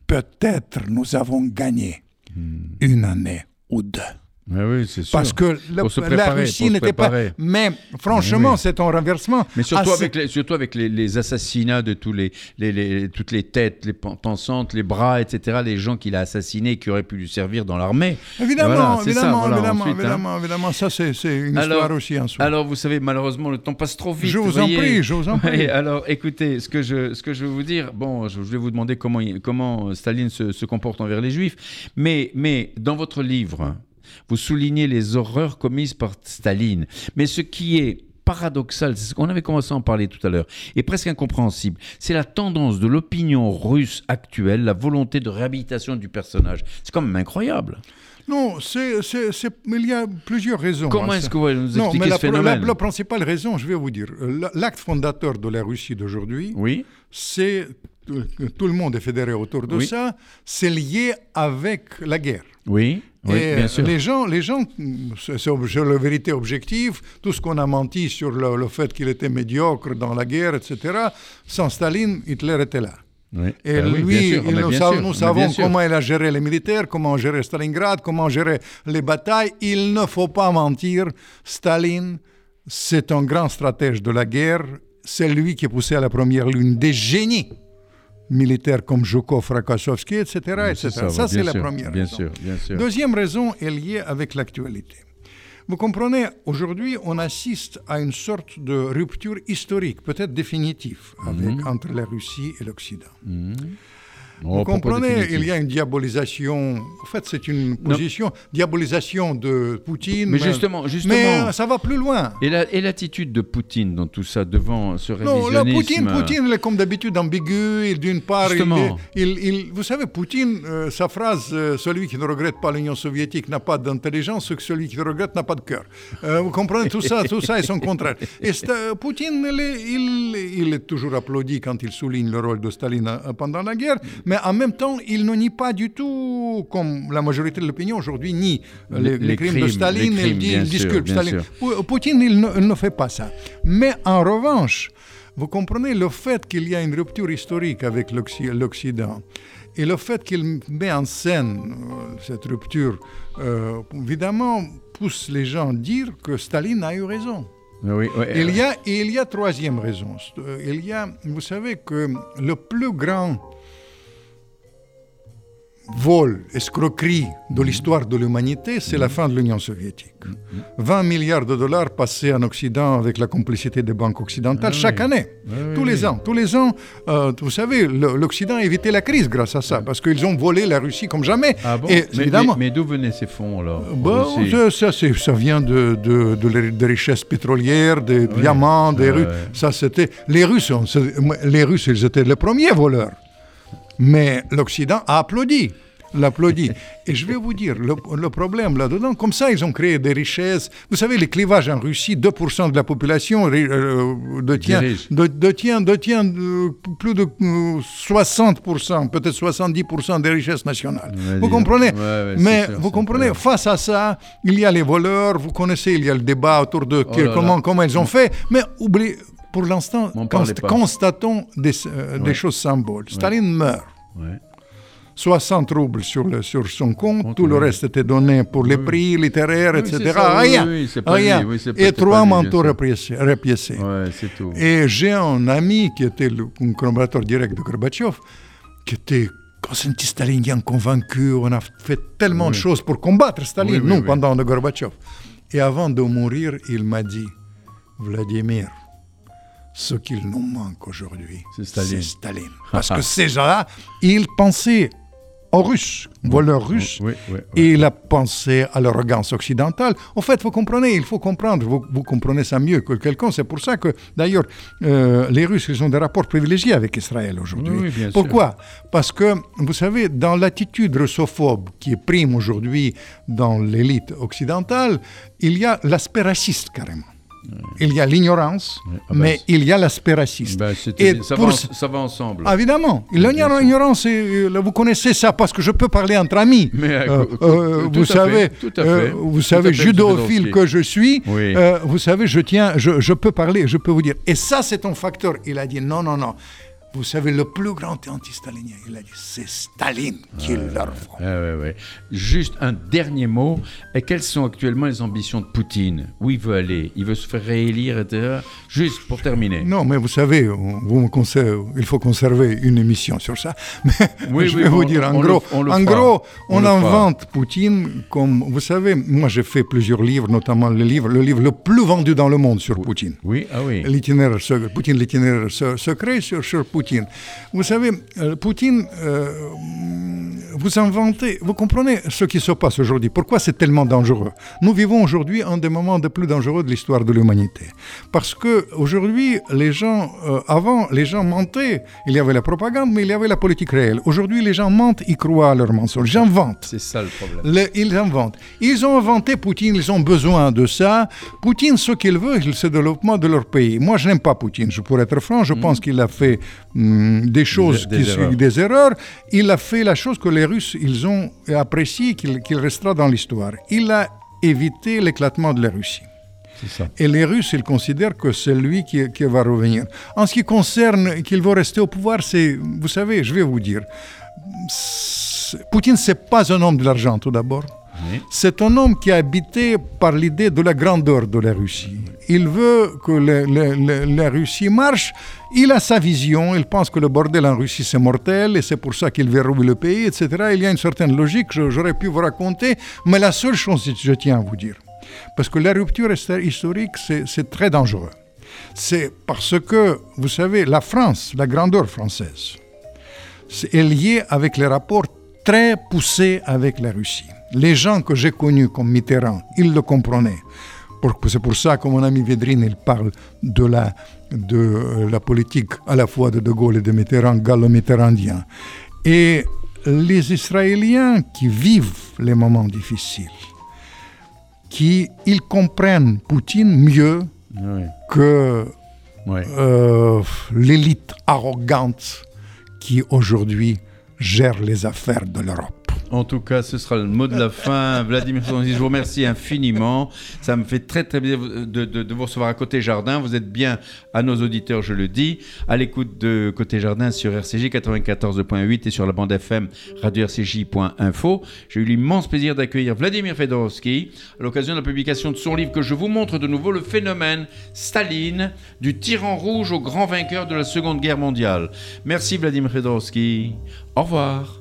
peut-être nous avons gagné une année ou deux. Ah oui, c'est sûr. Parce que la Russie n'était pas... Mais franchement, Oui. c'est un renversement. Mais surtout assez- avec, les, surtout avec les, les assassinats de tous les, toutes les têtes, les pen- pensantes, les bras, etc., les gens qu'il a assassinés et qui auraient pu lui servir dans l'armée. Évidemment, Voilà, c'est ça, évidemment, voilà, évidemment, ensuite, hein. évidemment, évidemment, ça c'est une Alors- histoire aussi en soi. Alors, vous savez, malheureusement, le temps passe trop vite. Je vous en prie, *laughs* je vous en prie. Ouais, alors, écoutez, ce que, je, ce que je veux vous dire, bon, je je vais vous demander comment, comment Staline se, se comporte envers les Juifs, mais, mais dans votre livre, vous soulignez les horreurs commises par Staline. Mais ce qui est paradoxal, c'est ce qu'on avait commencé à en parler tout à l'heure, et presque incompréhensible, c'est la tendance de l'opinion russe actuelle, la volonté de réhabilitation du personnage. C'est quand même incroyable. Non, c'est, il y a plusieurs raisons. Comment à est-ce que vous nous Non, expliquer mais la, ce phénomène la- la principale raison, je vais vous dire, euh, l'acte fondateur de la Russie d'aujourd'hui, Oui, c'est euh, tout le monde est fédéré autour de Oui. ça, c'est lié avec la guerre. oui, oui, Et bien sûr. les gens, les gens, c'est la vérité objective, tout ce qu'on a menti sur le, le fait qu'il était médiocre dans la guerre, etc. Sans Staline, Hitler était là. Oui. Et Ben lui, sûr. Ah, nous, sûr, nous mais savons comment il a géré les militaires, comment gérer Stalingrad, comment gérer les batailles. Il ne faut pas mentir, Staline, c'est un grand stratège de la guerre. C'est lui qui est poussé à la première ligne des génies militaires comme Zhukov, Rakassovski, etc. Etc. ça, c'est la sûr, première bien raison. sûr, bien sûr. Deuxième raison est liée avec l'actualité. Vous comprenez, aujourd'hui, on assiste à une sorte de rupture historique, peut-être définitive, avec, Mhm. entre la Russie et l'Occident. Oh, Vous comprenez, il y a une diabolisation, en fait c'est une position, diabolisation de Poutine. Mais justement, justement. Mais ça va plus loin. Et la- et l'attitude de Poutine dans tout ça, devant ce Non, révisionnisme? Là, Poutine, Poutine, il est comme d'habitude ambigu. D'une part, il, Justement. il- il- vous savez, Poutine, euh, sa phrase, euh, celui qui ne regrette pas l'Union soviétique n'a pas d'intelligence, ce que celui qui le regrette n'a pas de cœur. Euh, vous comprenez, tout ça, tout ça est son contraire. Et Poutine, il est, il- il est toujours applaudi quand il souligne le rôle de Staline pendant la guerre, mais en même temps, il ne nie pas du tout, comme la majorité de l'opinion aujourd'hui, nie euh, les, Les- les les crimes, de crimes, Staline, les il, crimes, dit, il sûr, Staline. Poutine, il ne, il ne fait pas ça. Mais en revanche, vous comprenez le fait qu'il y a une rupture historique avec l'Occi- l'Occident et le fait qu'il met en scène euh, cette rupture, euh, évidemment, pousse les gens à dire que Staline a eu raison. Ah Oui, Il y a, il y a troisième raison. Il y a, vous savez que le plus grand vol, escroquerie de l'histoire de l'humanité, c'est la fin de l'Union soviétique. 20 milliards de dollars passés en Occident avec la complicité des banques occidentales chaque année, tous les ans. Tous les ans, euh, vous savez, l'Occident a évité la crise grâce à ça, parce qu'ils ont volé la Russie comme jamais. Ah bon? Et Mais, évidemment, mais- mais d'où venaient ces fonds alors Bon, aussi ça, ça, vient de, de, richesses pétrolières, des diamants, des Ah Russes. Ça, c'était les Russes. les Russes, ils étaient les premiers voleurs. Mais l'Occident a applaudi. l'applaudit. Et je vais vous dire, le, le problème là-dedans, comme ça, ils ont créé des richesses. Vous savez, les clivages en Russie, 2% de la population euh, détient, Dirige. de- détient, détient euh, plus de euh, 60%, peut-être 70% des richesses nationales. Ouais, vous comprenez ouais, ouais, c'est Mais sûr, vous comprenez, face à ça, il y a les voleurs, vous connaissez, il y a le débat autour de Oh là. comment, comment ils ont fait. Mais oubliez, pour l'instant, const- constatons des, euh, des choses symboles. Staline meurt. Ouais. 60 roubles sur, le, sur son compte, tout le reste était donné pour les Oui. prix littéraires, Oui, etc. ça, rien. oui, pas- Et trois manteaux repiécés. Ouais. Et j'ai un ami qui était le un collaborateur direct de Gorbatchev, qui était anti-stalinien convaincu. On a fait tellement de choses pour combattre Staline, nous, pendant le Gorbatchev. Et avant de mourir, il m'a dit Vladimir, ce qu'il nous manque aujourd'hui, C'est Staline. Staline. *laughs* Parce que ces gens-là, ils pensaient aux Russes, voleurs russes. Oui, oui, oui. Et il a pensé à l'arrogance occidentale. En fait, vous comprenez, il faut comprendre, vous, vous comprenez ça mieux que quelqu'un. C'est pour ça que, d'ailleurs, euh, les Russes, ils ont des rapports privilégiés avec Israël aujourd'hui. Sûr. Pourquoi? Parce que, vous savez, dans l'attitude russophobe qui prime aujourd'hui dans l'élite occidentale, il y a l'aspect raciste carrément. Il y a l'ignorance. Ah mais c'est- il y a l'aspect raciste. Et bien. ça, pour va, ça va ensemble. ah, évidemment. L'ignorance, euh, vous connaissez ça parce que je peux parler entre amis. *laughs* Mais, euh, Euh, euh, vous savez, fait, euh, vous savez, judophile que je suis, Oui. euh, vous savez, je tiens, je, je peux parler, je peux vous dire. Et ça, c'est un facteur. Il a dit non, non, non. Vous savez, le plus grand anti-stalinien, il a dit c'est Staline qui leur faut. Ouais, ouais, ouais. Juste un dernier mot. Et quelles sont actuellement les ambitions de Poutine? Où il veut aller? Il veut se faire réélire, etc. Juste pour terminer. Non, mais vous savez, vous me il faut conserver une émission sur ça. *laughs* Mais Oui, je oui, vais vous on- dire, en le- gros, on en gros, On invente Poutine comme, vous savez, moi j'ai fait plusieurs livres, notamment le livre, le livre le plus vendu dans le monde sur Poutine. Oui, ah oui. L'itinéraire secret, Poutine, l'itinéraire se- secret sur, sur Poutine. Vous savez, euh, Poutine, euh, vous inventez, vous comprenez ce qui se passe aujourd'hui. Pourquoi c'est tellement dangereux? Nous vivons aujourd'hui un des moments les plus dangereux de l'histoire de l'humanité. Parce que aujourd'hui, les gens, euh, avant, les gens mentaient. Il y avait la propagande, mais il y avait la politique réelle. Aujourd'hui, les gens mentent, ils croient à leurs mensonges. J'invente. C'est ça le problème. Le- ils inventent. Ils ont inventé Poutine, ils ont besoin de ça. Poutine, ce qu'il veut, c'est le développement de leur pays. Moi, je n'aime pas Poutine, je pourrais être franc. Je pense qu'il a fait des choses, des qui- erreurs. des erreurs. Il a fait la chose que les Russes, ils ont apprécié, qu'il restera dans l'histoire. Il a évité l'éclatement de la Russie. Ça. Et les Russes, ils considèrent que c'est lui qui, qui va revenir. En ce qui concerne qu'il va rester au pouvoir, c'est, vous savez, je vais vous dire, Poutine, c'est pas un homme de l'argent, tout d'abord. C'est un homme qui est habité par l'idée de la grandeur de la Russie. Il veut que la Russie marche. Il a sa vision. Il pense que le bordel en Russie, c'est mortel et c'est pour ça qu'il verrouille le pays, etc. Il y a une certaine logique, j'aurais pu vous raconter. Mais la seule chose, que je tiens à vous dire, parce que la rupture hist- historique, c'est très dangereux. C'est parce que, vous savez, la France, la grandeur française, est liée avec les rapports très poussés avec la Russie. Les gens que j'ai connus comme Mitterrand, ils le comprenaient. C'est pour ça que mon ami Védrine, il parle de la, de euh, la politique à la fois de De Gaulle et de Mitterrand, gallo-mitterrandien. Et les Israéliens qui vivent les moments difficiles, qui ils comprennent Poutine mieux Oui. que euh, l'élite arrogante qui aujourd'hui gère les affaires de l'Europe. En tout cas, ce sera le mot de la fin. *laughs* Vladimir Sonzi, je vous remercie infiniment. Ça me fait très très bien de, de- de vous recevoir à Côté Jardin. Vous êtes bien à nos auditeurs, je le dis, à l'écoute de Côté Jardin sur RCJ 94.8 et sur la bande FM radio-rcj.info. J'ai eu l'immense plaisir d'accueillir Vladimir Fedorovski à l'occasion de la publication de son livre que je vous montre de nouveau, Le phénomène Staline, du tyran rouge au grand vainqueur de la Seconde Guerre mondiale. Merci Vladimir Fedorovski. Au revoir.